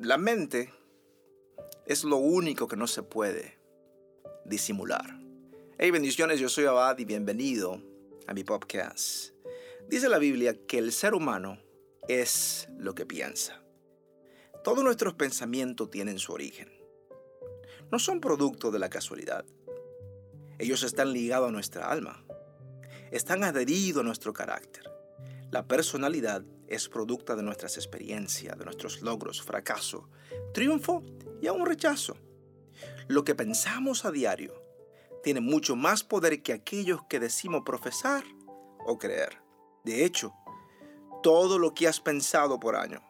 La mente es lo único que no se puede disimular. Hey, bendiciones, yo soy Abad y bienvenido a mi podcast. Dice la Biblia que el ser humano es lo que piensa. Todos nuestros pensamientos tienen su origen. No son producto de la casualidad. Ellos están ligados a nuestra alma. Están adheridos a nuestro carácter. La personalidad es producto de nuestras experiencias, de nuestros logros, fracaso, triunfo y aún rechazo. Lo que pensamos a diario tiene mucho más poder que aquellos que decimos profesar o creer. De hecho, todo lo que has pensado por año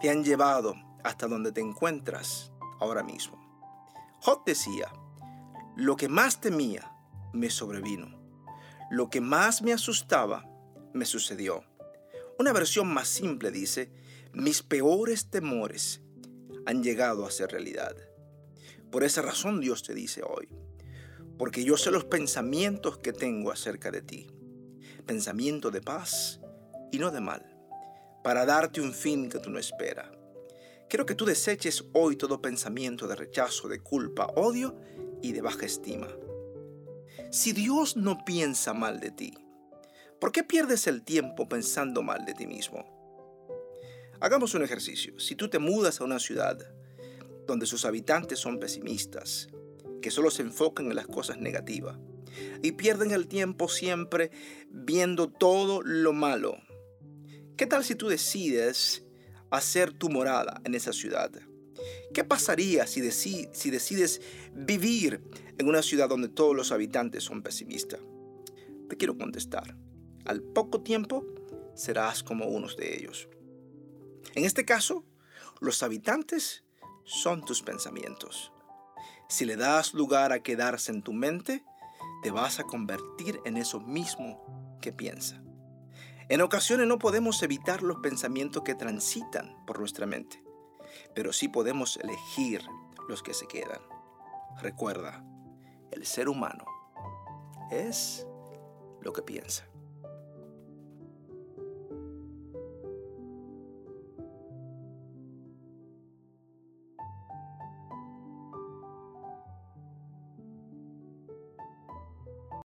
te han llevado hasta donde te encuentras ahora mismo. Job decía, lo que más temía me sobrevino. Lo que más me asustaba me sucedió. Una versión más simple dice, mis peores temores han llegado a ser realidad. Por esa razón Dios te dice hoy, porque yo sé los pensamientos que tengo acerca de ti, pensamiento de paz y no de mal, para darte un fin que tú no esperas. Quiero que tú deseches hoy todo pensamiento de rechazo, de culpa, odio y de baja estima. Si Dios no piensa mal de ti, ¿Por qué pierdes el tiempo pensando mal de ti mismo? Hagamos un ejercicio. Si tú te mudas a una ciudad donde sus habitantes son pesimistas, que solo se enfocan en las cosas negativas y pierden el tiempo siempre viendo todo lo malo, ¿qué tal si tú decides hacer tu morada en esa ciudad? ¿Qué pasaría si, decides vivir en una ciudad donde todos los habitantes son pesimistas? Te quiero contestar al poco tiempo serás como unos de ellos. En este caso, los habitantes son tus pensamientos. Si le das lugar a quedarse en tu mente, te vas a convertir en eso mismo que piensa. En ocasiones no podemos evitar los pensamientos que transitan por nuestra mente, pero sí podemos elegir los que se quedan. Recuerda, el ser humano es lo que piensa.